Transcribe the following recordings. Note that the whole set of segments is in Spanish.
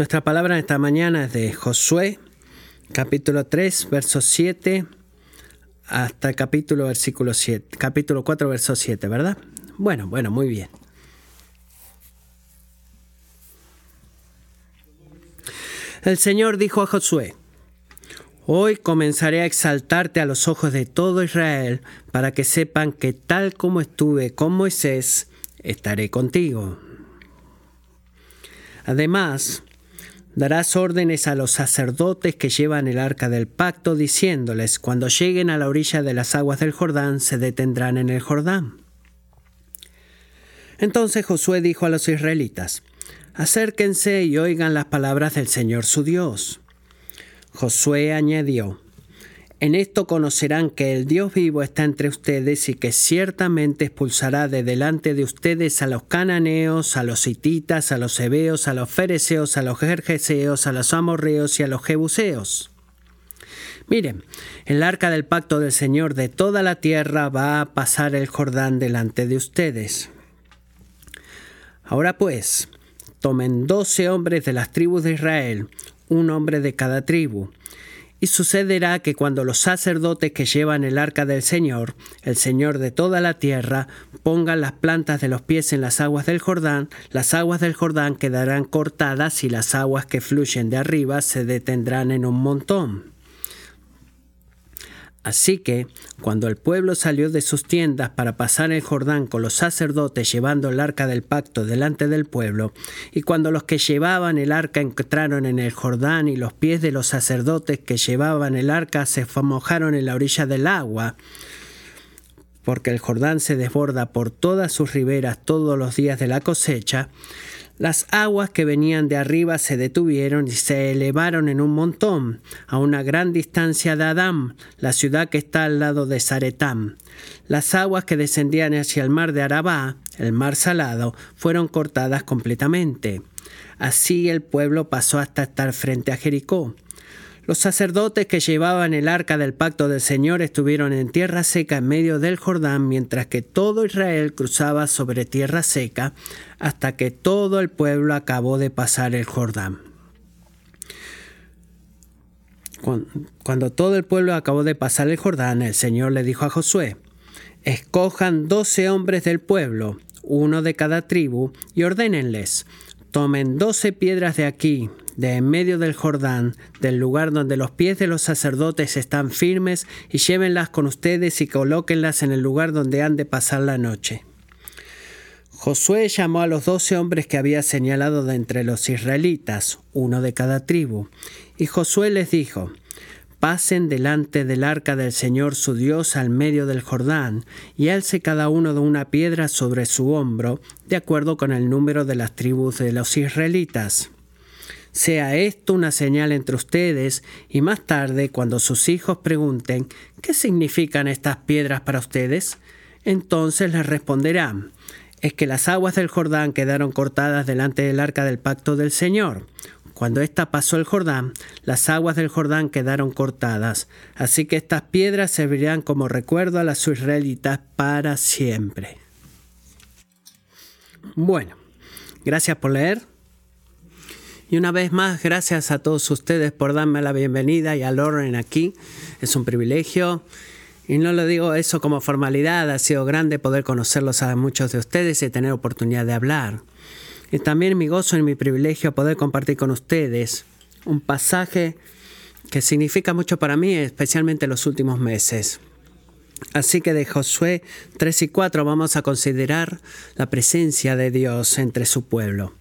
Nuestra palabra esta mañana es de Josué, capítulo 3, verso 7 hasta capítulo versículo 7, capítulo 4, verso 7, ¿verdad? Bueno, bueno, muy bien. El Señor dijo a Josué, Hoy comenzaré a exaltarte a los ojos de todo Israel, para que sepan que tal como estuve con Moisés, estaré contigo. Además, darás órdenes a los sacerdotes que llevan el arca del pacto, diciéndoles, cuando lleguen a la orilla de las aguas del Jordán, se detendrán en el Jordán. Entonces Josué dijo a los israelitas, acérquense y oigan las palabras del Señor su Dios. Josué añadió, en esto conocerán que el Dios vivo está entre ustedes y que ciertamente expulsará de delante de ustedes a los cananeos, a los hititas, a los hebeos, a los fereceos, a los jerjeseos, a los amorreos y a los jebuseos. Miren, el arca del pacto del Señor de toda la tierra va a pasar el Jordán delante de ustedes. Ahora pues, tomen doce hombres de las tribus de Israel, un hombre de cada tribu, y sucederá que cuando los sacerdotes que llevan el arca del Señor, el Señor de toda la tierra, pongan las plantas de los pies en las aguas del Jordán, las aguas del Jordán quedarán cortadas y las aguas que fluyen de arriba se detendrán en un montón. Así que, cuando el pueblo salió de sus tiendas para pasar el Jordán con los sacerdotes llevando el arca del pacto delante del pueblo, y cuando los que llevaban el arca entraron en el Jordán y los pies de los sacerdotes que llevaban el arca se mojaron en la orilla del agua, porque el Jordán se desborda por todas sus riberas todos los días de la cosecha, las aguas que venían de arriba se detuvieron y se elevaron en un montón, a una gran distancia de Adán, la ciudad que está al lado de Zaretam. Las aguas que descendían hacia el mar de Arabá, el mar salado, fueron cortadas completamente. Así el pueblo pasó hasta estar frente a Jericó. Los sacerdotes que llevaban el arca del pacto del Señor estuvieron en tierra seca en medio del Jordán, mientras que todo Israel cruzaba sobre tierra seca, hasta que todo el pueblo acabó de pasar el Jordán. Cuando todo el pueblo acabó de pasar el Jordán, el Señor le dijo a Josué, Escojan doce hombres del pueblo, uno de cada tribu, y ordénenles, tomen doce piedras de aquí, de en medio del Jordán, del lugar donde los pies de los sacerdotes están firmes, y llévenlas con ustedes y colóquenlas en el lugar donde han de pasar la noche. Josué llamó a los doce hombres que había señalado de entre los israelitas, uno de cada tribu, y Josué les dijo, pasen delante del arca del Señor su Dios al medio del Jordán, y alce cada uno de una piedra sobre su hombro, de acuerdo con el número de las tribus de los israelitas. Sea esto una señal entre ustedes, y más tarde, cuando sus hijos pregunten, ¿qué significan estas piedras para ustedes? Entonces les responderán, es que las aguas del Jordán quedaron cortadas delante del arca del pacto del Señor. Cuando ésta pasó el Jordán, las aguas del Jordán quedaron cortadas, así que estas piedras servirán como recuerdo a las israelitas para siempre. Bueno, gracias por leer. Y una vez más, gracias a todos ustedes por darme la bienvenida y al orden aquí. Es un privilegio. Y no lo digo eso como formalidad, ha sido grande poder conocerlos a muchos de ustedes y tener oportunidad de hablar. Y también mi gozo y mi privilegio poder compartir con ustedes un pasaje que significa mucho para mí, especialmente en los últimos meses. Así que de Josué 3 y 4 vamos a considerar la presencia de Dios entre su pueblo.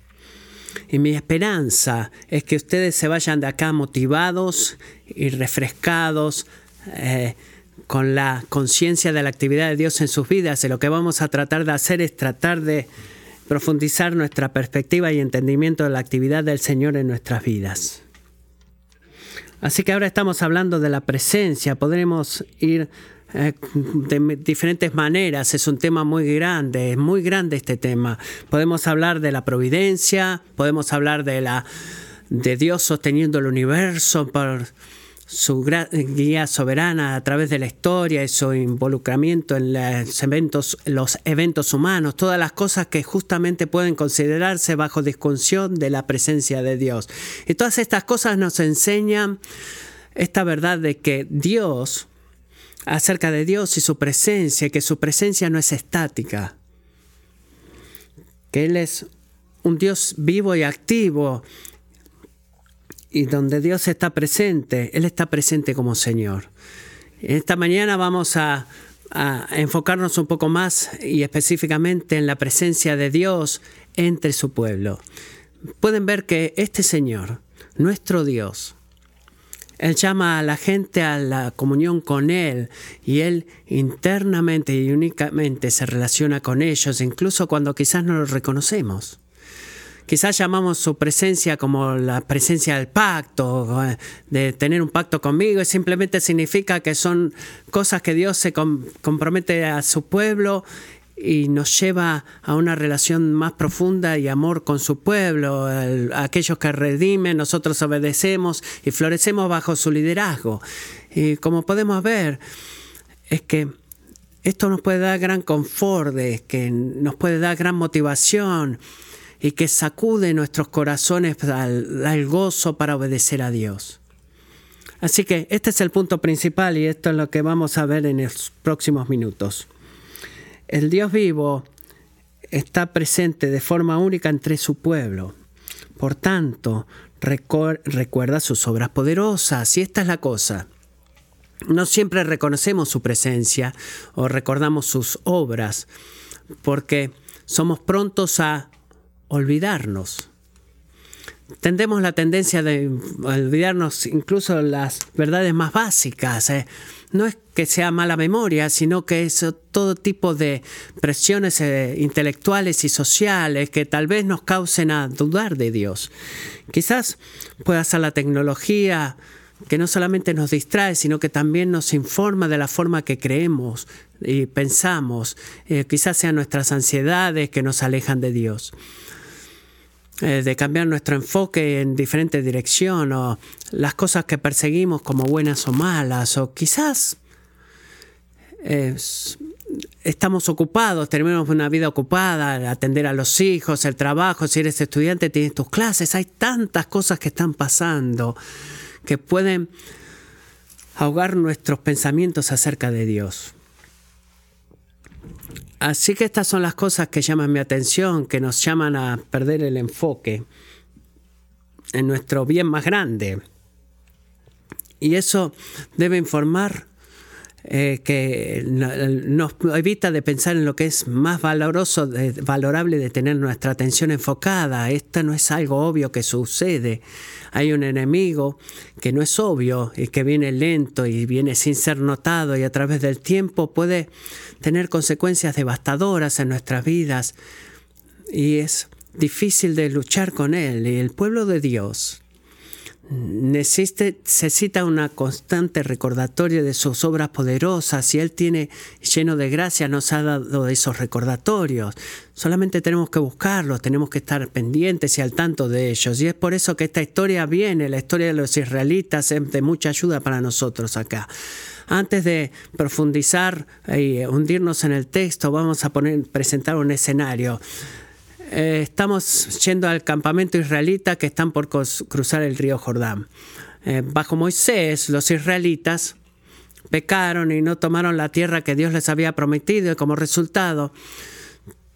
Y mi esperanza es que ustedes se vayan de acá motivados y refrescados, eh, con la conciencia de la actividad de Dios en sus vidas. Y lo que vamos a tratar de hacer es tratar de profundizar nuestra perspectiva y entendimiento de la actividad del Señor en nuestras vidas. Así que ahora estamos hablando de la presencia, podremos ir de diferentes maneras, es un tema muy grande, es muy grande este tema. Podemos hablar de la providencia, podemos hablar de la de Dios sosteniendo el universo por su guía soberana a través de la historia y su involucramiento en los eventos, los eventos humanos, todas las cosas que justamente pueden considerarse bajo discusión de la presencia de Dios. Y todas estas cosas nos enseñan esta verdad de que Dios, acerca de Dios y su presencia, que su presencia no es estática, que Él es un Dios vivo y activo y donde Dios está presente, Él está presente como Señor. Esta mañana vamos a, enfocarnos un poco más y específicamente en la presencia de Dios entre su pueblo. Pueden ver que este Señor, nuestro Dios, él llama a la gente a la comunión con Él y Él internamente y únicamente se relaciona con ellos, incluso cuando quizás no lo reconocemos. Quizás llamamos su presencia como la presencia del pacto, de tener un pacto conmigo, y simplemente significa que son cosas que Dios se compromete a su pueblo y nos lleva a una relación más profunda y amor con su pueblo, aquellos que redimen, nosotros obedecemos y florecemos bajo su liderazgo. Y como podemos ver, es que esto nos puede dar gran confort, que nos puede dar gran motivación y que sacude nuestros corazones al, gozo para obedecer a Dios. Así que este es el punto principal y esto es lo que vamos a ver en los próximos minutos. El Dios vivo está presente de forma única entre su pueblo. Por tanto, recuerda sus obras poderosas. Y esta es la cosa. No siempre reconocemos su presencia o recordamos sus obras, porque somos prontos a olvidarnos. Tendemos la tendencia de olvidarnos incluso las verdades más básicas. ¿eh? No es que sea mala memoria, sino que es todo tipo de presiones eh, intelectuales y sociales que tal vez nos causen a dudar de Dios. Quizás pueda ser la tecnología que no solamente nos distrae, sino que también nos informa de la forma que creemos y pensamos. Eh, quizás sean nuestras ansiedades que nos alejan de Dios. Eh, de cambiar nuestro enfoque en diferente dirección o las cosas que perseguimos como buenas o malas o quizás eh, estamos ocupados, tenemos una vida ocupada, atender a los hijos, el trabajo, si eres estudiante tienes tus clases, hay tantas cosas que están pasando que pueden ahogar nuestros pensamientos acerca de Dios. Así que estas son las cosas que llaman mi atención, que nos llaman a perder el enfoque en nuestro bien más grande. Y eso debe informar eh, que nos evita de pensar en lo que es más valoroso, valorable de tener nuestra atención enfocada. Esto no es algo obvio que sucede. Hay un enemigo que no es obvio y que viene lento y viene sin ser notado y a través del tiempo puede tener consecuencias devastadoras en nuestras vidas y es difícil de luchar con él. Y el pueblo de Dios necesita una constante recordatorio de sus obras poderosas y Él tiene lleno de gracia, nos ha dado esos recordatorios. Solamente tenemos que buscarlos, tenemos que estar pendientes y al tanto de ellos. Y es por eso que esta historia viene, la historia de los israelitas, es de mucha ayuda para nosotros acá. Antes de profundizar y hundirnos en el texto, vamos a poner, presentar un escenario. Eh, estamos yendo al campamento israelita que están por cruzar el río Jordán. Eh, bajo Moisés, los israelitas pecaron y no tomaron la tierra que Dios les había prometido y como resultado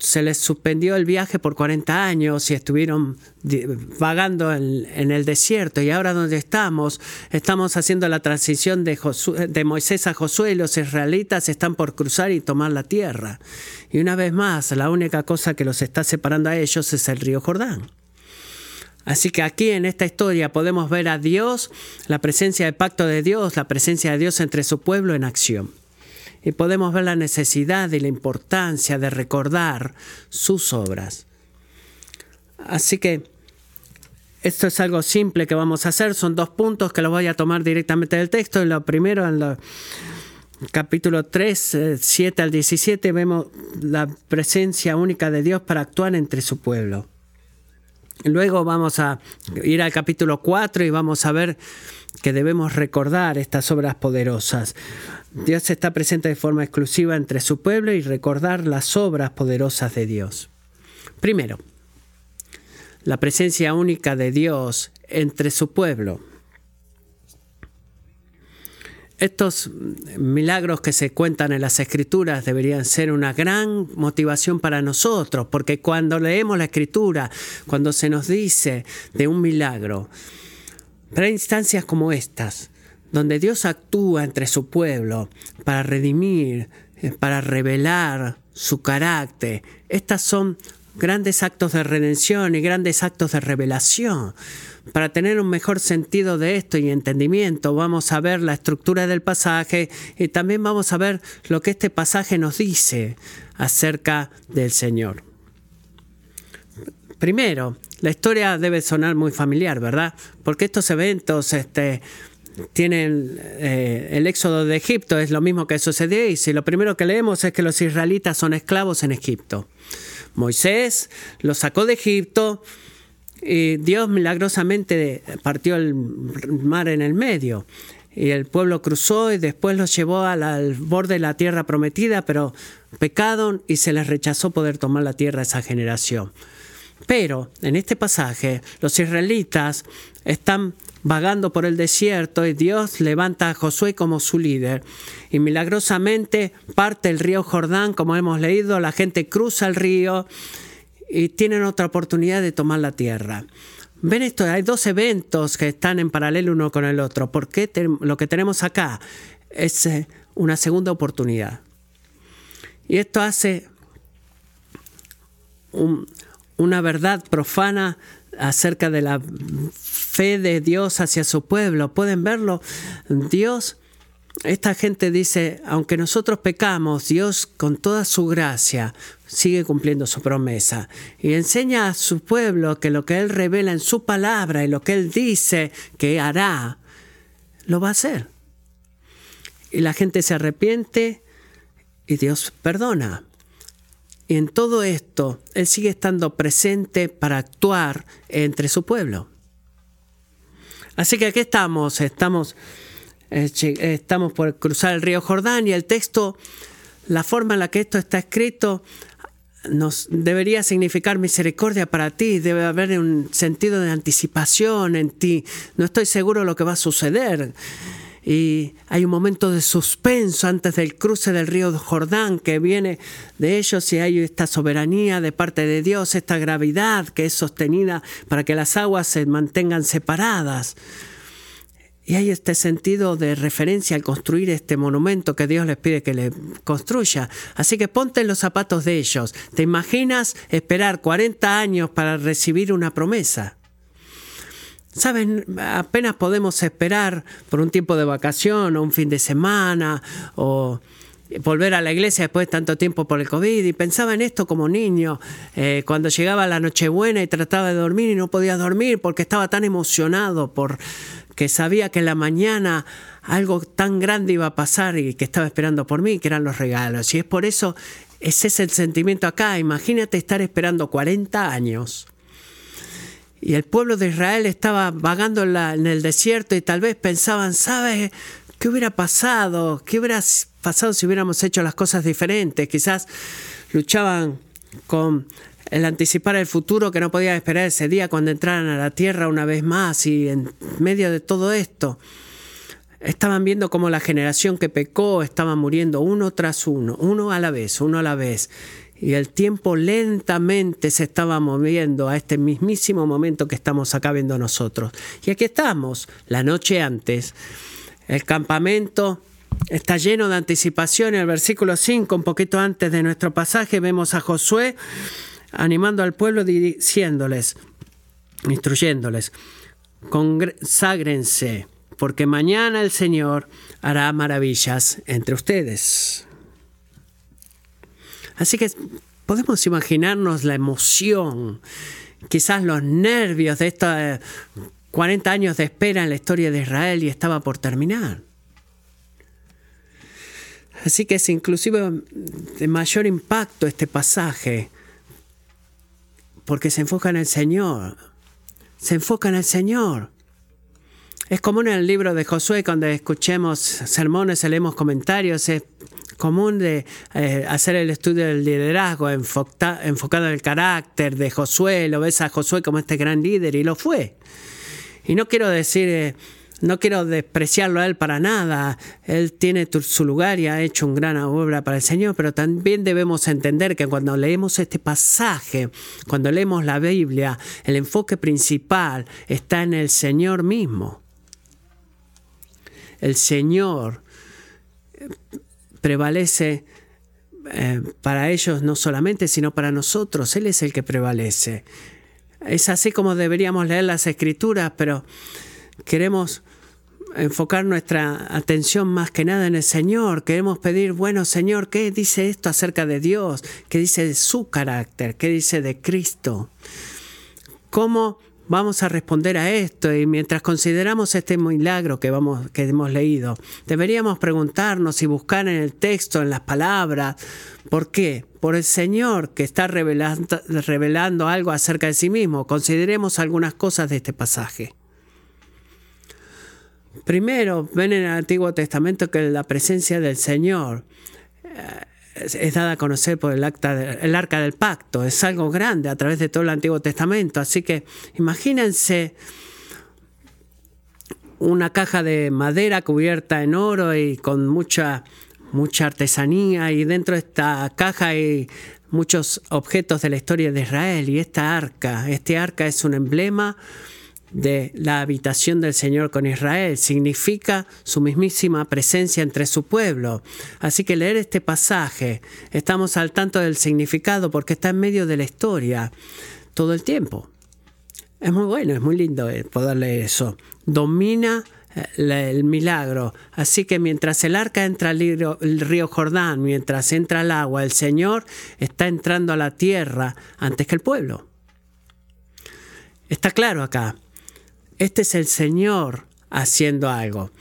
se les suspendió el viaje por 40 años y estuvieron vagando en, el desierto. Y ahora donde estamos, estamos haciendo la transición de, de Moisés a Josué y los israelitas están por cruzar y tomar la tierra. Y una vez más, la única cosa que los está separando a ellos es el río Jordán. Así que aquí en esta historia podemos ver a Dios, la presencia del pacto de Dios, la presencia de Dios entre su pueblo en acción y podemos ver la necesidad y la importancia de recordar sus obras. Así que esto es algo simple que vamos a hacer, son dos puntos que los voy a tomar directamente del texto. Lo primero, en el capítulo 3, 7 eh, al 17, vemos la presencia única de Dios para actuar entre su pueblo. Luego vamos a ir al capítulo 4 y vamos a ver que debemos recordar estas obras poderosas. Dios está presente de forma exclusiva entre su pueblo y recordar las obras poderosas de Dios. Primero, la presencia única de Dios entre su pueblo. Estos milagros que se cuentan en las escrituras deberían ser una gran motivación para nosotros, porque cuando leemos la escritura, cuando se nos dice de un milagro, para instancias como estas, donde Dios actúa entre su pueblo para redimir, eh, para revelar su carácter, estas son grandes actos de redención y grandes actos de revelación. Para tener un mejor sentido de esto y entendimiento, vamos a ver la estructura del pasaje y también vamos a ver lo que este pasaje nos dice acerca del Señor. Primero, la historia debe sonar muy familiar, ¿verdad? Porque estos eventos este, tienen eh, el éxodo de Egipto, es lo mismo que sucedió y si lo primero que leemos es que los israelitas son esclavos en Egipto. Moisés los sacó de Egipto y Dios milagrosamente partió el mar en el medio. Y el pueblo cruzó y después los llevó al, borde de la tierra prometida, pero pecaron y se les rechazó poder tomar la tierra a esa generación. Pero en este pasaje los israelitas están vagando por el desierto y Dios levanta a Josué como su líder. Y milagrosamente parte el río Jordán, como hemos leído, la gente cruza el río y tienen otra oportunidad de tomar la tierra. Ven esto, hay dos eventos que están en paralelo uno con el otro. porque lo que tenemos acá es eh, una segunda oportunidad? Y esto hace una verdad profana acerca de la fe de Dios hacia su pueblo. ¿Pueden verlo? Dios esta gente dice, aunque nosotros pecamos, Dios con toda su gracia sigue cumpliendo su promesa y enseña a su pueblo que lo que Él revela en su palabra y lo que Él dice que hará, lo va a hacer. Y la gente se arrepiente y Dios perdona. Y en todo esto, Él sigue estando presente para actuar entre su pueblo. Así que aquí estamos, estamos estamos por cruzar el río Jordán y el texto, la forma en la que esto está escrito, nos debería significar misericordia para ti, debe haber un sentido de anticipación en ti. No estoy seguro de lo que va a suceder. Y hay un momento de suspenso antes del cruce del río Jordán que viene de ellos y hay esta soberanía de parte de Dios, esta gravedad que es sostenida para que las aguas se mantengan separadas. Y hay este sentido de referencia al construir este monumento que Dios les pide que le construya. Así que ponte en los zapatos de ellos. ¿Te imaginas esperar 40 años para recibir una promesa? Saben, apenas podemos esperar por un tiempo de vacación o un fin de semana o volver a la iglesia después de tanto tiempo por el COVID y pensaba en esto como niño, eh, cuando llegaba la Nochebuena y trataba de dormir y no podía dormir porque estaba tan emocionado por que sabía que en la mañana algo tan grande iba a pasar y que estaba esperando por mí, que eran los regalos. Y es por eso, ese es el sentimiento acá. Imagínate estar esperando 40 años. Y el pueblo de Israel estaba vagando en, el desierto y tal vez pensaban, ¿sabes qué hubiera pasado? ¿Qué hubiera pasado si hubiéramos hecho las cosas diferentes? Quizás luchaban con el anticipar el futuro que no podía esperar ese día cuando entraran a la tierra una vez más y en medio de todo esto estaban viendo cómo la generación que pecó estaba muriendo uno tras uno, uno a la vez, uno a la vez. Y el tiempo lentamente se estaba moviendo a este mismísimo momento que estamos acá viendo nosotros. Y aquí estamos, la noche antes. El campamento está lleno de anticipación. En el versículo 5, un poquito antes de nuestro pasaje, vemos a Josué animando al pueblo diciéndoles, instruyéndoles, conságrense, porque mañana el Señor hará maravillas entre ustedes. Así que podemos imaginarnos la emoción, quizás los nervios de estos 40 años de espera en la historia de Israel y estaba por terminar. Así que es inclusive de mayor impacto este pasaje porque se enfoca en el Señor. se enfoca en el Señor. Es común en el libro de Josué, cuando escuchemos sermones, leemos comentarios, es común de eh, hacer el estudio del liderazgo enfocado en el carácter de Josué. Lo ves a Josué como este gran líder y lo fue. Y no quiero decir, eh, no quiero despreciarlo a él para nada. Él tiene su lugar y ha hecho una gran obra para el Señor, pero también debemos entender que cuando leemos este pasaje, cuando leemos la Biblia, el enfoque principal está en el Señor mismo. El Señor prevalece eh, para ellos no solamente, sino para nosotros. Él es el que prevalece. Es así como deberíamos leer las escrituras, pero queremos enfocar nuestra atención más que nada en el Señor. Queremos pedir, bueno Señor, ¿qué dice esto acerca de Dios? ¿Qué dice de su carácter? ¿Qué dice de Cristo? ¿Cómo vamos a responder a esto? Y mientras consideramos este milagro que, vamos, que hemos leído, deberíamos preguntarnos y buscar en el texto, en las palabras, ¿por qué? Por el Señor que está revelando, revelando algo acerca de sí mismo. Consideremos algunas cosas de este pasaje. Primero, ven en el Antiguo Testamento que la presencia del Señor es dada a conocer por el, acta el arca del pacto. Es algo grande a través de todo el Antiguo Testamento. Así que imagínense una caja de madera cubierta en oro y con mucha, mucha artesanía. Y dentro de esta caja hay muchos objetos de la historia de Israel. Y esta arca, este arca es un emblema de la habitación del Señor con Israel, significa su mismísima presencia entre su pueblo. Así que leer este pasaje, estamos al tanto del significado porque está en medio de la historia todo el tiempo. Es muy bueno, es muy lindo eh, poder leer eso. Domina eh, el milagro. Así que mientras el arca entra al río Jordán, mientras entra el agua, el Señor está entrando a la tierra antes que el pueblo. Está claro acá. Este es el Señor haciendo algo.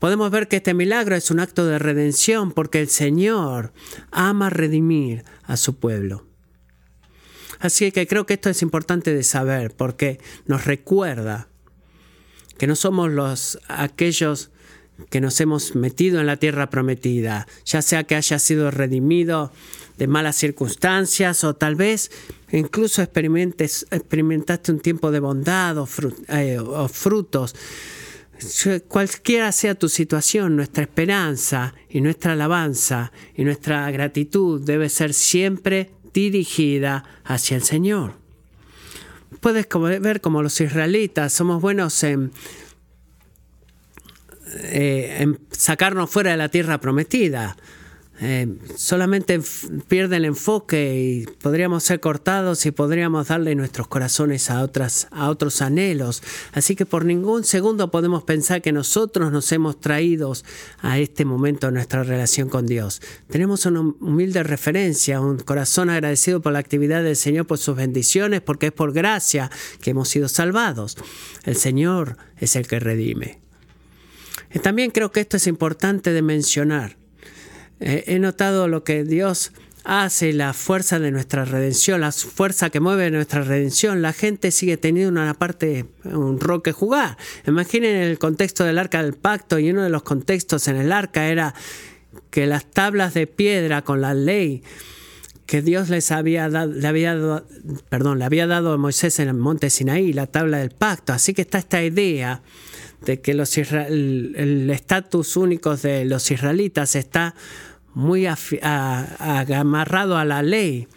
Podemos ver que este milagro es un acto de redención porque el Señor ama redimir a su pueblo. Así que creo que esto es importante de saber porque nos recuerda que no somos los aquellos que nos hemos metido en la tierra prometida, ya sea que haya sido redimido de malas circunstancias o tal vez incluso experimentaste un tiempo de bondad eh, o, frutos. Cualquiera sea tu situación, nuestra esperanza y nuestra alabanza y nuestra gratitud debe ser siempre dirigida hacia el Señor. Puedes ver como los israelitas somos buenos en eh, sacarnos fuera de la tierra prometida. Eh, solamente pierde el enfoque y podríamos ser cortados y podríamos darle nuestros corazones a, otras, a otros anhelos. Así que por ningún segundo podemos pensar que nosotros nos hemos traído a este momento de nuestra relación con Dios. Tenemos una humilde referencia, un corazón agradecido por la actividad del Señor, por sus bendiciones, porque es por gracia que hemos sido salvados. El Señor es el que redime. También creo que esto es importante de mencionar. Eh, he notado lo que Dios hace, la fuerza de nuestra redención, la fuerza que mueve nuestra redención. La gente sigue teniendo una parte, un rol que jugar. Imaginen el contexto del arca del pacto y uno de los contextos en el arca era que las tablas de piedra con la ley que Dios les había dado, le había dado, perdón, le había dado a Moisés en el monte Sinaí, la tabla del pacto. Así que está esta idea de que los el estatus único de los israelitas está muy amarrado a la ley.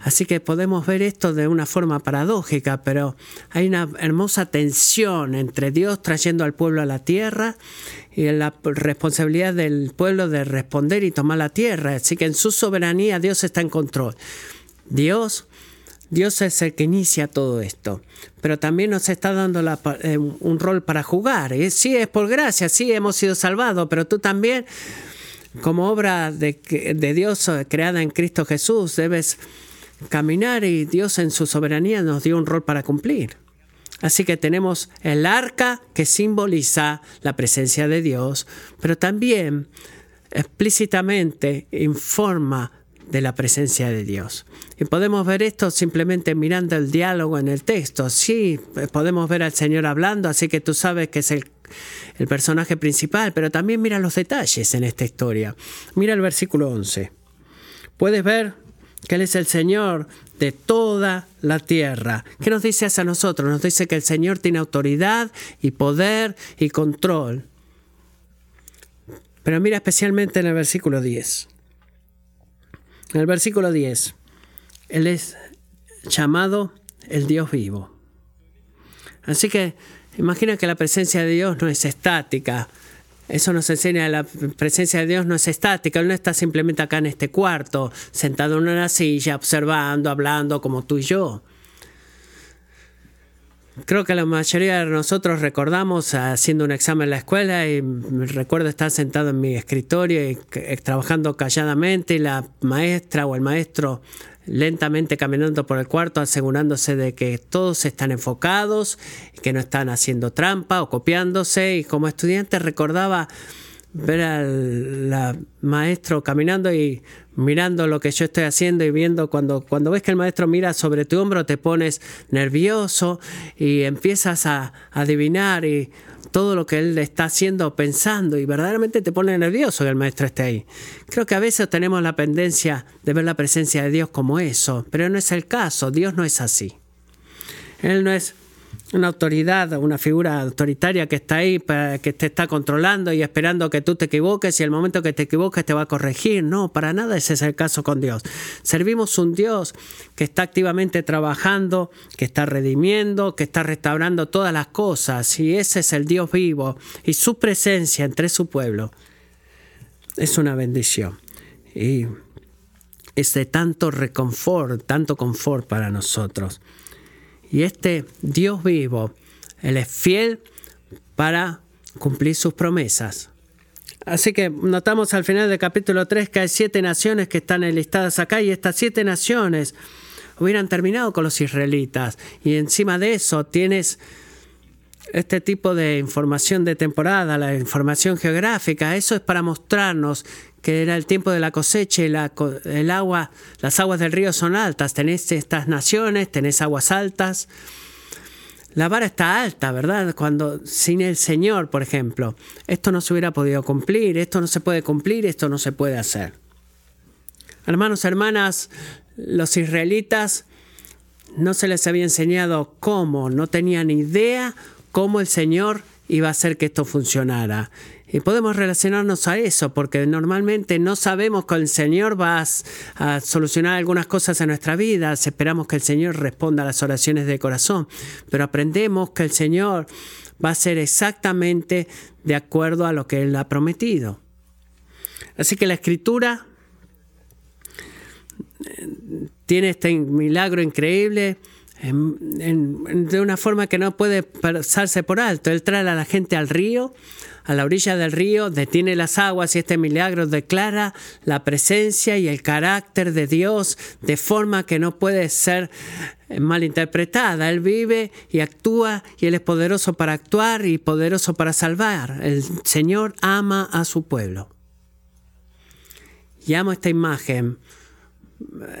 Así que podemos ver esto de una forma paradójica, pero hay una hermosa tensión entre Dios trayendo al pueblo a la tierra y la responsabilidad del pueblo de responder y tomar la tierra. Así que en su soberanía Dios está en control. Dios, Dios es el que inicia todo esto, pero también nos está dando eh, un rol para jugar. Y sí, es por gracia, sí, hemos sido salvados, pero tú también como obra de, Dios eh, creada en Cristo Jesús, debes caminar y Dios en su soberanía nos dio un rol para cumplir. Así que tenemos el arca que simboliza la presencia de Dios, pero también explícitamente informa de la presencia de Dios. Y podemos ver esto simplemente mirando el diálogo en el texto. Sí, podemos ver al Señor hablando, así que tú sabes que es el, el personaje principal, pero también mira los detalles en esta historia. Mira el versículo 11. Puedes ver que Él es el Señor de toda la tierra. ¿Qué nos dice hacia nosotros? Nos dice que el Señor tiene autoridad y poder y control. Pero mira especialmente en el versículo 10. En el versículo 10, Él es llamado el Dios vivo. Así que imagina que la presencia de Dios no es estática, eso nos enseña la presencia de Dios no es estática, Él no está simplemente acá en este cuarto, sentado en una silla, observando, hablando como tú y yo. Creo que la mayoría de nosotros recordamos haciendo un examen en la escuela y recuerdo estar sentado en mi escritorio y trabajando calladamente y la maestra o el maestro lentamente caminando por el cuarto asegurándose de que todos están enfocados, que no están haciendo trampa o copiándose y como estudiante recordaba ver al maestro caminando y mirando lo que yo estoy haciendo y viendo cuando, cuando ves que el maestro mira sobre tu hombro te pones nervioso y empiezas a adivinar y todo lo que él está haciendo, pensando, y verdaderamente te pone nervioso que el maestro esté ahí. Creo que a veces tenemos la tendencia de ver la presencia de Dios como eso, pero no es el caso, Dios no es así. Él no es una autoridad, una figura autoritaria que está ahí, que te está controlando y esperando que tú te equivoques y el momento que te equivoques te va a corregir. No, para nada ese es el caso con Dios. Servimos un Dios que está activamente trabajando, que está redimiendo, que está restaurando todas las cosas y ese es el Dios vivo y su presencia entre su pueblo es una bendición. Y es de tanto reconfort, tanto confort para nosotros. Y este Dios vivo, Él es fiel para cumplir sus promesas. Así que notamos al final del capítulo 3 que hay siete naciones que están enlistadas acá y estas siete naciones hubieran terminado con los israelitas. Y encima de eso tienes este tipo de información de temporada, la información geográfica. Eso es para mostrarnos que era el tiempo de la cosecha y el agua, las aguas del río son altas. Tenés estas naciones, tenés aguas altas. La vara está alta, ¿verdad? Cuando sin el Señor, por ejemplo, esto no se hubiera podido cumplir, esto no se puede cumplir, esto no se puede hacer. Hermanos, hermanas, los israelitas no se les había enseñado cómo, no tenían idea cómo el Señor iba a hacer que esto funcionara. Y podemos relacionarnos a eso, porque normalmente no sabemos que el Señor va a solucionar algunas cosas en nuestra vida, esperamos que el Señor responda a las oraciones de corazón, pero aprendemos que el Señor va a ser exactamente de acuerdo a lo que Él ha prometido. Así que la escritura eh, tiene este milagro increíble de una forma que no puede pasarse por alto. Él trae a la gente al río, a la orilla del río, detiene las aguas y este milagro declara la presencia y el carácter de Dios de forma que no puede ser malinterpretada. Él vive y actúa y Él es poderoso para actuar y poderoso para salvar. El Señor ama a su pueblo. Y amo esta imagen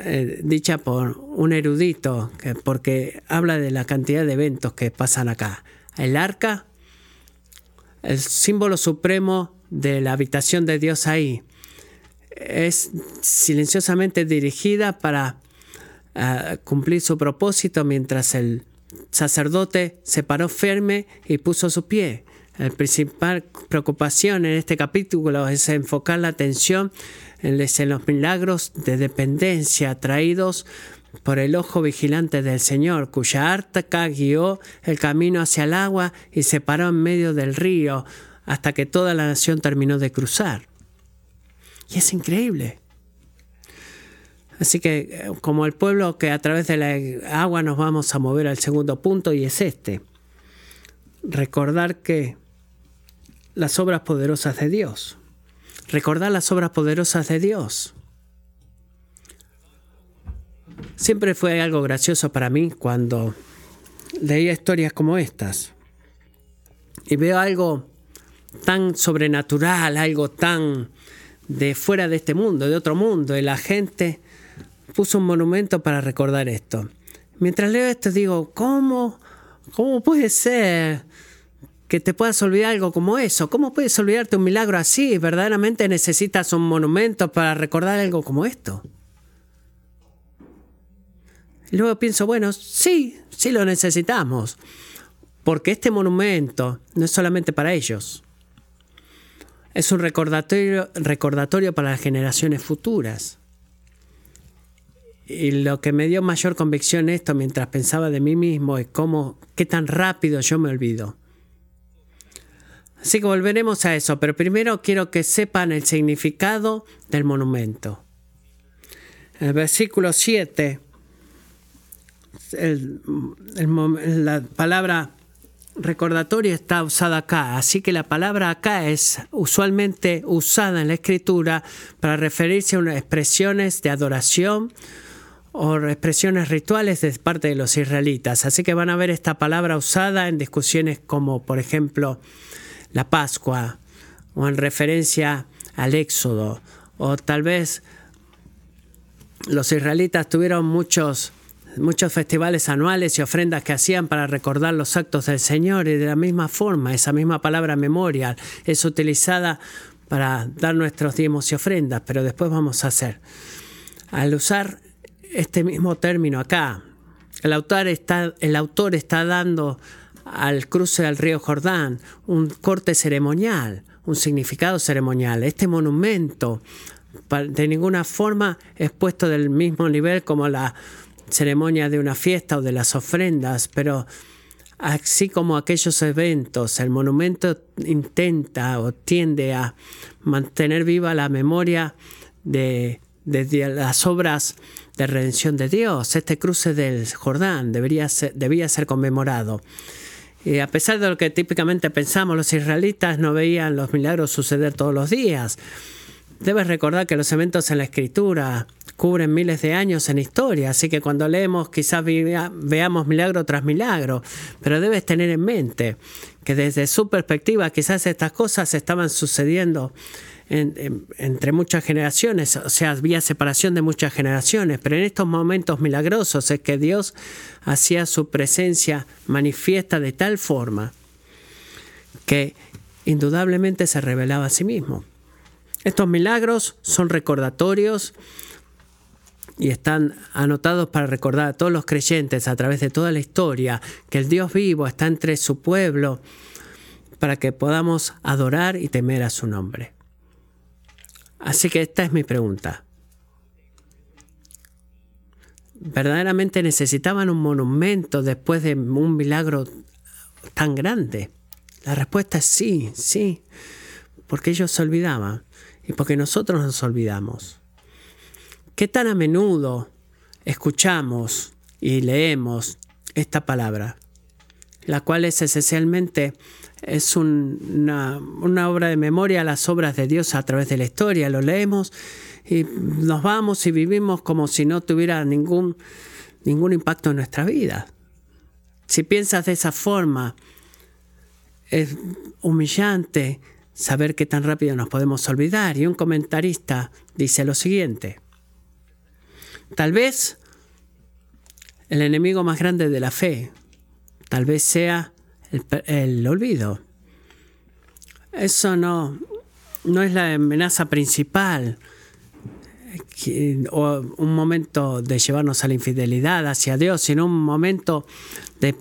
eh, dicha por un erudito, que, porque habla de la cantidad de eventos que pasan acá. El arca, el símbolo supremo de la habitación de Dios ahí, es silenciosamente dirigida para ah, cumplir su propósito mientras el sacerdote se paró firme y puso su pie. La principal preocupación en este capítulo es enfocar la atención en los milagros de dependencia traídos por el ojo vigilante del Señor, cuya arca guió el camino hacia el agua y se paró en medio del río hasta que toda la nación terminó de cruzar. Y es increíble. Así que como el pueblo que a través de la agua nos vamos a mover al segundo punto y es este. Recordar que las obras poderosas de Dios recordar las obras poderosas de Dios. Siempre fue algo gracioso para mí cuando leía historias como estas y veo algo tan sobrenatural, algo tan de fuera de este mundo, de otro mundo, y la gente puso un monumento para recordar esto. Mientras leo esto digo, ¿cómo? ¿Cómo puede ser que te puedas olvidar algo como eso? ¿Cómo puedes olvidarte un milagro así? ¿Verdaderamente necesitas un monumento para recordar algo como esto? Y luego pienso, bueno, sí, sí lo necesitamos, porque este monumento no es solamente para ellos, es un recordatorio, recordatorio para las generaciones futuras. Y lo que me dio mayor convicción esto mientras pensaba de mí mismo es cómo, qué tan rápido yo me olvido. Así que volveremos a eso, pero primero quiero que sepan el significado del monumento. En el versículo 7, la palabra recordatorio está usada acá, así que la palabra acá es usualmente usada en la escritura para referirse a unas expresiones de adoración o expresiones rituales de parte de los israelitas. Así que van a ver esta palabra usada en discusiones como, por ejemplo, la Pascua o en referencia al Éxodo o tal vez los israelitas tuvieron muchos muchos festivales anuales y ofrendas que hacían para recordar los actos del Señor y de la misma forma, esa misma palabra memorial es utilizada para dar nuestros diezmos y ofrendas, pero después vamos a hacer. Al usar este mismo término acá, el autor está, el autor está dando al cruce del río Jordán un corte ceremonial, un significado ceremonial. Este monumento de ninguna forma es puesto del mismo nivel como la ceremonia de una fiesta o de las ofrendas, pero así como aquellos eventos, el monumento intenta o tiende a mantener viva la memoria de, las obras de redención de Dios. Este cruce del Jordán debería ser, debía ser conmemorado. Y a pesar de lo que típicamente pensamos, los israelitas no veían los milagros suceder todos los días. Debes recordar que los eventos en la escritura cubren miles de años en historia, así que cuando leemos quizás veamos milagro tras milagro, pero debes tener en mente que desde su perspectiva quizás estas cosas estaban sucediendo entre muchas generaciones, o sea, había separación de muchas generaciones, pero en estos momentos milagrosos es que Dios hacía su presencia manifiesta de tal forma que indudablemente se revelaba a sí mismo. Estos milagros son recordatorios y están anotados para recordar a todos los creyentes a través de toda la historia que el Dios vivo está entre su pueblo para que podamos adorar y temer a su nombre. Así que esta es mi pregunta. ¿Verdaderamente necesitaban un monumento después de un milagro tan grande? La respuesta es sí, sí, porque ellos se olvidaban y porque nosotros nos olvidamos. ¿Qué tan a menudo escuchamos y leemos esta palabra? La cual es esencialmente es una, obra de memoria las obras de Dios a través de la historia. Lo leemos y nos vamos y vivimos como si no tuviera ningún, ningún impacto en nuestra vida. Si piensas de esa forma, es humillante saber qué tan rápido nos podemos olvidar. Y un comentarista dice lo siguiente. Tal vez el enemigo más grande de la fe, tal vez sea el, olvido. Eso no, no es la amenaza principal o un momento de llevarnos a la infidelidad hacia Dios, sino un momento de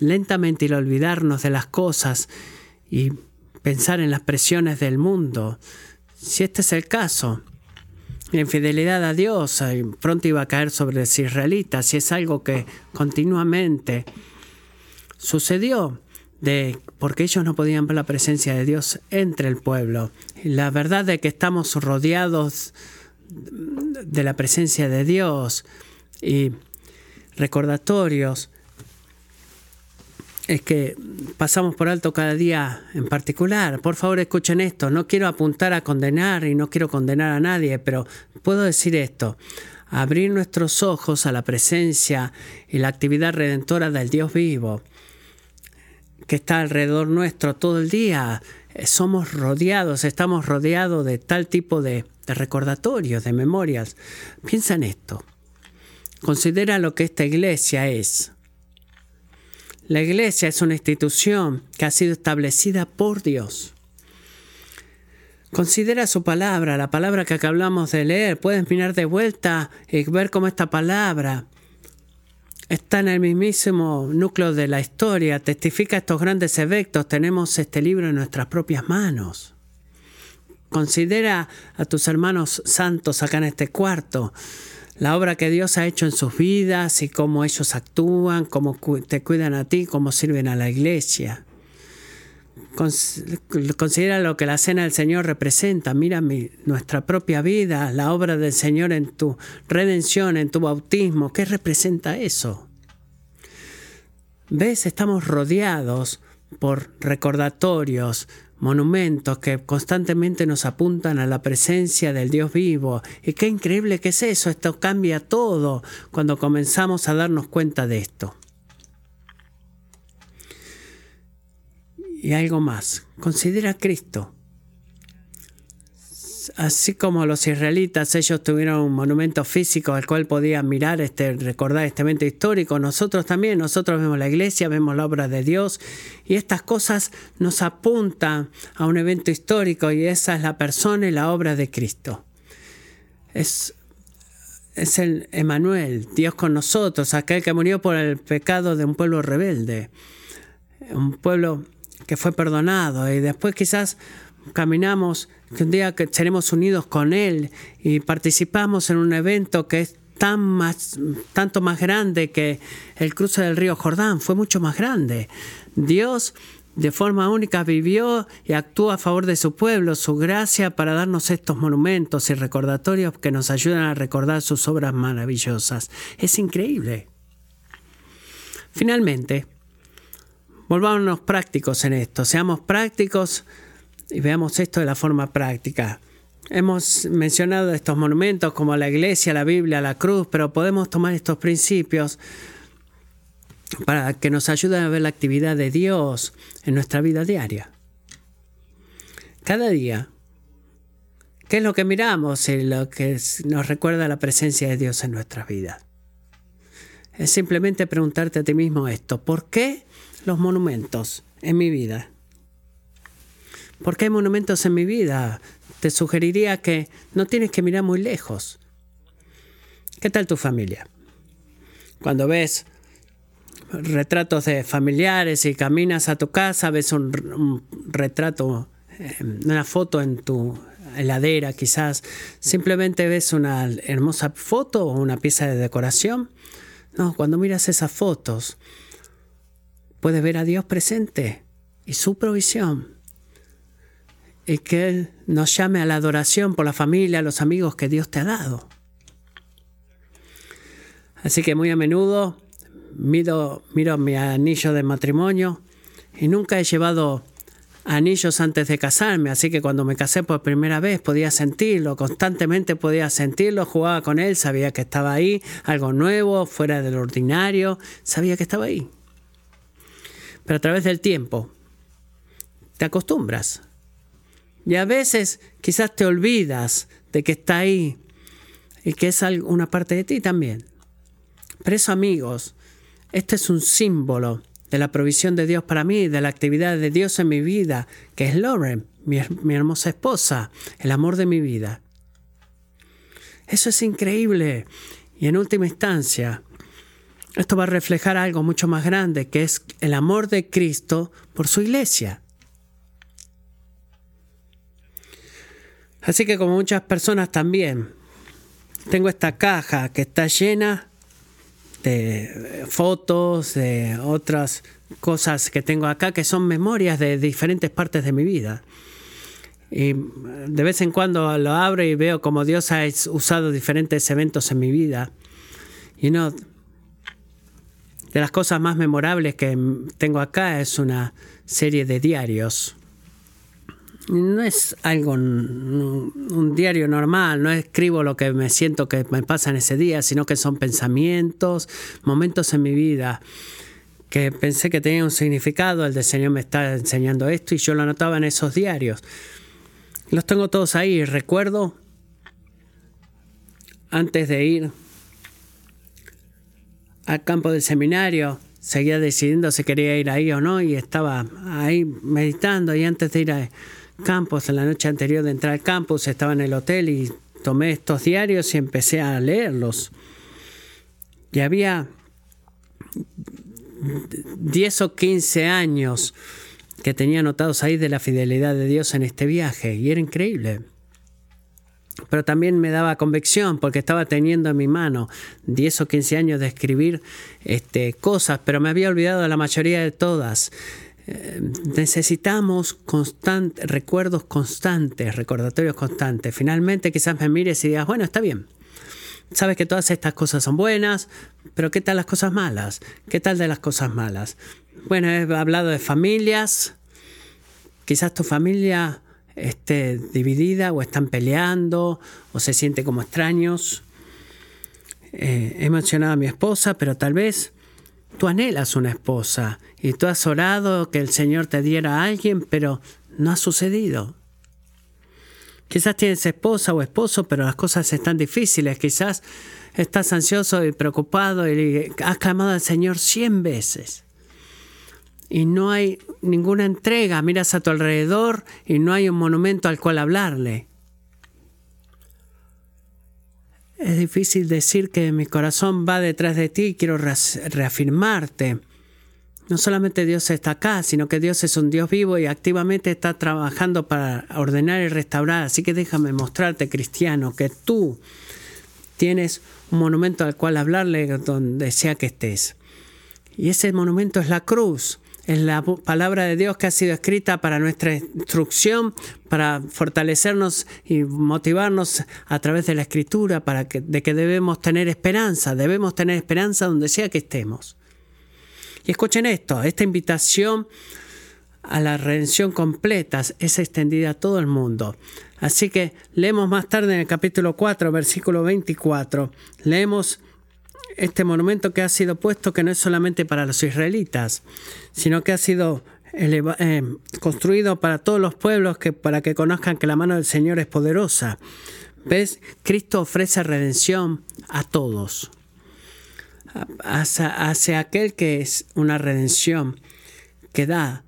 lentamente ir olvidarnos de las cosas y pensar en las presiones del mundo. Si este es el caso, la infidelidad a Dios eh, pronto iba a caer sobre los israelitas y es algo que continuamente sucedió de porque ellos no podían ver la presencia de Dios entre el pueblo. La verdad de que estamos rodeados de la presencia de Dios y recordatorios es que pasamos por alto cada día en particular. Por favor, escuchen esto. No quiero apuntar a condenar y no quiero condenar a nadie, pero puedo decir esto. Abrir nuestros ojos a la presencia y la actividad redentora del Dios vivo, que está alrededor nuestro todo el día, eh, somos rodeados, estamos rodeados de tal tipo de, de recordatorios, de memorias. Piensa en esto. Considera lo que esta iglesia es. La iglesia es una institución que ha sido establecida por Dios. Considera su palabra, la palabra que acabamos de leer. Puedes mirar de vuelta y ver cómo esta palabra está en el mismísimo núcleo de la historia, testifica estos grandes eventos. Tenemos este libro en nuestras propias manos. Considera a tus hermanos santos acá en este cuarto la obra que Dios ha hecho en sus vidas y cómo ellos actúan, cómo te cuidan a ti, cómo sirven a la iglesia. Considera lo que la cena del Señor representa. Mira nuestra propia vida, la obra del Señor en tu redención, en tu bautismo. ¿Qué representa eso? ¿Ves? Estamos rodeados por recordatorios, monumentos que constantemente nos apuntan a la presencia del Dios vivo. Y qué increíble que es eso, esto cambia todo cuando comenzamos a darnos cuenta de esto. Y algo más, considera a Cristo. Así como los israelitas, ellos tuvieron un monumento físico al cual podían mirar, este, recordar este evento histórico, nosotros también, nosotros vemos la iglesia, vemos la obra de Dios y estas cosas nos apuntan a un evento histórico y esa es la persona y la obra de Cristo. Es, es el Emanuel, Dios con nosotros, aquel que murió por el pecado de un pueblo rebelde, un pueblo que fue perdonado y después quizás caminamos, que un día que seremos unidos con Él y participamos en un evento que es tan más, tanto más grande que el cruce del río Jordán, fue mucho más grande. Dios de forma única vivió y actuó a favor de su pueblo, su gracia para darnos estos monumentos y recordatorios que nos ayudan a recordar sus obras maravillosas. Es increíble. Finalmente, volvámonos prácticos en esto, seamos prácticos y veamos esto de la forma práctica. Hemos mencionado estos monumentos como la iglesia, la Biblia, la cruz, pero podemos tomar estos principios para que nos ayuden a ver la actividad de Dios en nuestra vida diaria. Cada día, ¿qué es lo que miramos y lo que nos recuerda la presencia de Dios en nuestras vidas? Es simplemente preguntarte a ti mismo esto, ¿por qué los monumentos en mi vida? Porque hay monumentos en mi vida. Te sugeriría que no tienes que mirar muy lejos. ¿Qué tal tu familia? Cuando ves retratos de familiares y caminas a tu casa, ves un, retrato, eh, una foto en tu heladera quizás, simplemente ves una hermosa foto o una pieza de decoración. No, cuando miras esas fotos, puedes ver a Dios presente y su provisión y que Él nos llame a la adoración por la familia, los amigos que Dios te ha dado. Así que muy a menudo miro, miro mi anillo de matrimonio y nunca he llevado anillos antes de casarme, así que cuando me casé por primera vez podía sentirlo, constantemente podía sentirlo, jugaba con él, sabía que estaba ahí, algo nuevo, fuera del ordinario, sabía que estaba ahí. Pero a través del tiempo te acostumbras y a veces quizás te olvidas de que está ahí y que es una parte de ti también. Pero eso, amigos, este es un símbolo de la provisión de Dios para mí, de la actividad de Dios en mi vida, que es Lauren, mi, mi hermosa esposa, el amor de mi vida. Eso es increíble. Y en última instancia, esto va a reflejar algo mucho más grande, que es el amor de Cristo por su iglesia. Así que como muchas personas también, tengo esta caja que está llena de fotos, de otras cosas que tengo acá que son memorias de diferentes partes de mi vida. Y de vez en cuando lo abro y veo como Dios ha usado diferentes eventos en mi vida. Y no, de las cosas más memorables que tengo acá es una serie de diarios no es algo, un diario normal, no escribo lo que me siento que me pasa en ese día, sino que son pensamientos, momentos en mi vida que pensé que tenía un significado, el del Señor me está enseñando esto y yo lo anotaba en esos diarios. Los tengo todos ahí. Recuerdo antes de ir al campo del seminario, seguía decidiendo si quería ir ahí o no y estaba ahí meditando y antes de ir al campus, en la noche anterior de entrar al campus, estaba en el hotel y tomé estos diarios y empecé a leerlos. Y había 10 o 15 años que tenía anotados ahí de la fidelidad de Dios en este viaje y era increíble pero también me daba convicción porque estaba teniendo en mi mano 10 o 15 años de escribir este, cosas, pero me había olvidado de la mayoría de todas. Eh, necesitamos recuerdos constantes, recordatorios constantes. Finalmente quizás me mires y digas, bueno, está bien. Sabes que todas estas cosas son buenas, pero ¿qué tal las cosas malas? ¿Qué tal de las cosas malas? Bueno, he hablado de familias. Quizás tu familia esté dividida o están peleando o se siente como extraños. Eh, he mencionado a mi esposa, pero tal vez tú anhelas una esposa y tú has orado que el Señor te diera a alguien, pero no ha sucedido. Quizás tienes esposa o esposo, pero las cosas están difíciles. Quizás estás ansioso y preocupado y has clamado al Señor cien veces y no hay ninguna entrega, miras a tu alrededor y no hay un monumento al cual hablarle. Es difícil decir que mi corazón va detrás de ti y quiero reafirmarte. No solamente Dios está acá, sino que Dios es un Dios vivo y activamente está trabajando para ordenar y restaurar. Así que déjame mostrarte, cristiano, que tú tienes un monumento al cual hablarle donde sea que estés. Y ese monumento es la cruz es la palabra de Dios que ha sido escrita para nuestra instrucción, para fortalecernos y motivarnos a través de la escritura, para que, de que debemos tener esperanza, debemos tener esperanza donde sea que estemos. Y escuchen esto, esta invitación a la redención completa es extendida a todo el mundo. Así que leemos más tarde en el capítulo 4, versículo 24, leemos este monumento que ha sido puesto que no es solamente para los israelitas, sino que ha sido eh, construido para todos los pueblos que, para que conozcan que la mano del Señor es poderosa. ¿Ves? Cristo ofrece redención a todos. Hacia, hacia aquel que es una redención que da,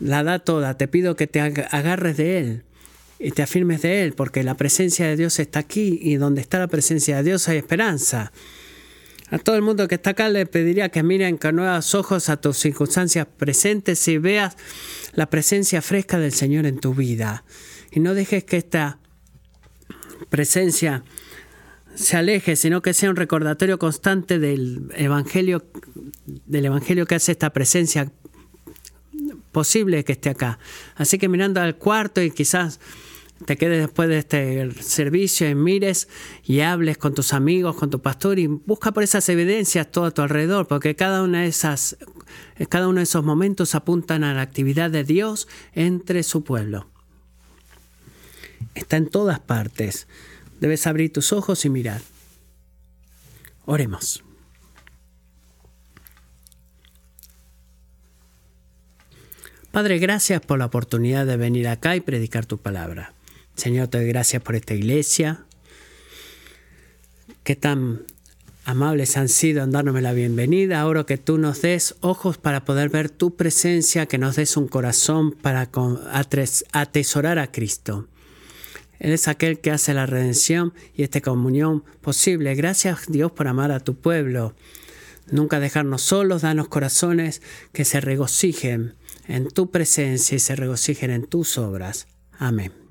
la da toda. Te pido que te agarres de Él y te afirmes de Él, porque la presencia de Dios está aquí y donde está la presencia de Dios hay esperanza. A todo el mundo que está acá le pediría que miren con nuevos ojos a tus circunstancias presentes y veas la presencia fresca del Señor en tu vida. Y no dejes que esta presencia se aleje, sino que sea un recordatorio constante del evangelio, del evangelio que hace esta presencia posible que esté acá. Así que mirando al cuarto y quizás te quedes después de este servicio y mires y hables con tus amigos, con tu pastor y busca por esas evidencias todo a tu alrededor, porque cada una de esas, cada uno de esos momentos apuntan a la actividad de Dios entre su pueblo. Está en todas partes. Debes abrir tus ojos y mirar. Oremos. Padre, gracias por la oportunidad de venir acá y predicar tu palabra. Señor, te doy gracias por esta iglesia. Qué tan amables han sido en darnos la bienvenida. Ahora que tú nos des ojos para poder ver tu presencia, que nos des un corazón para atesorar a Cristo. Él es aquel que hace la redención y esta comunión posible. Gracias Dios por amar a tu pueblo. Nunca dejarnos solos, danos corazones que se regocijen en tu presencia y se regocijen en tus obras. Amén.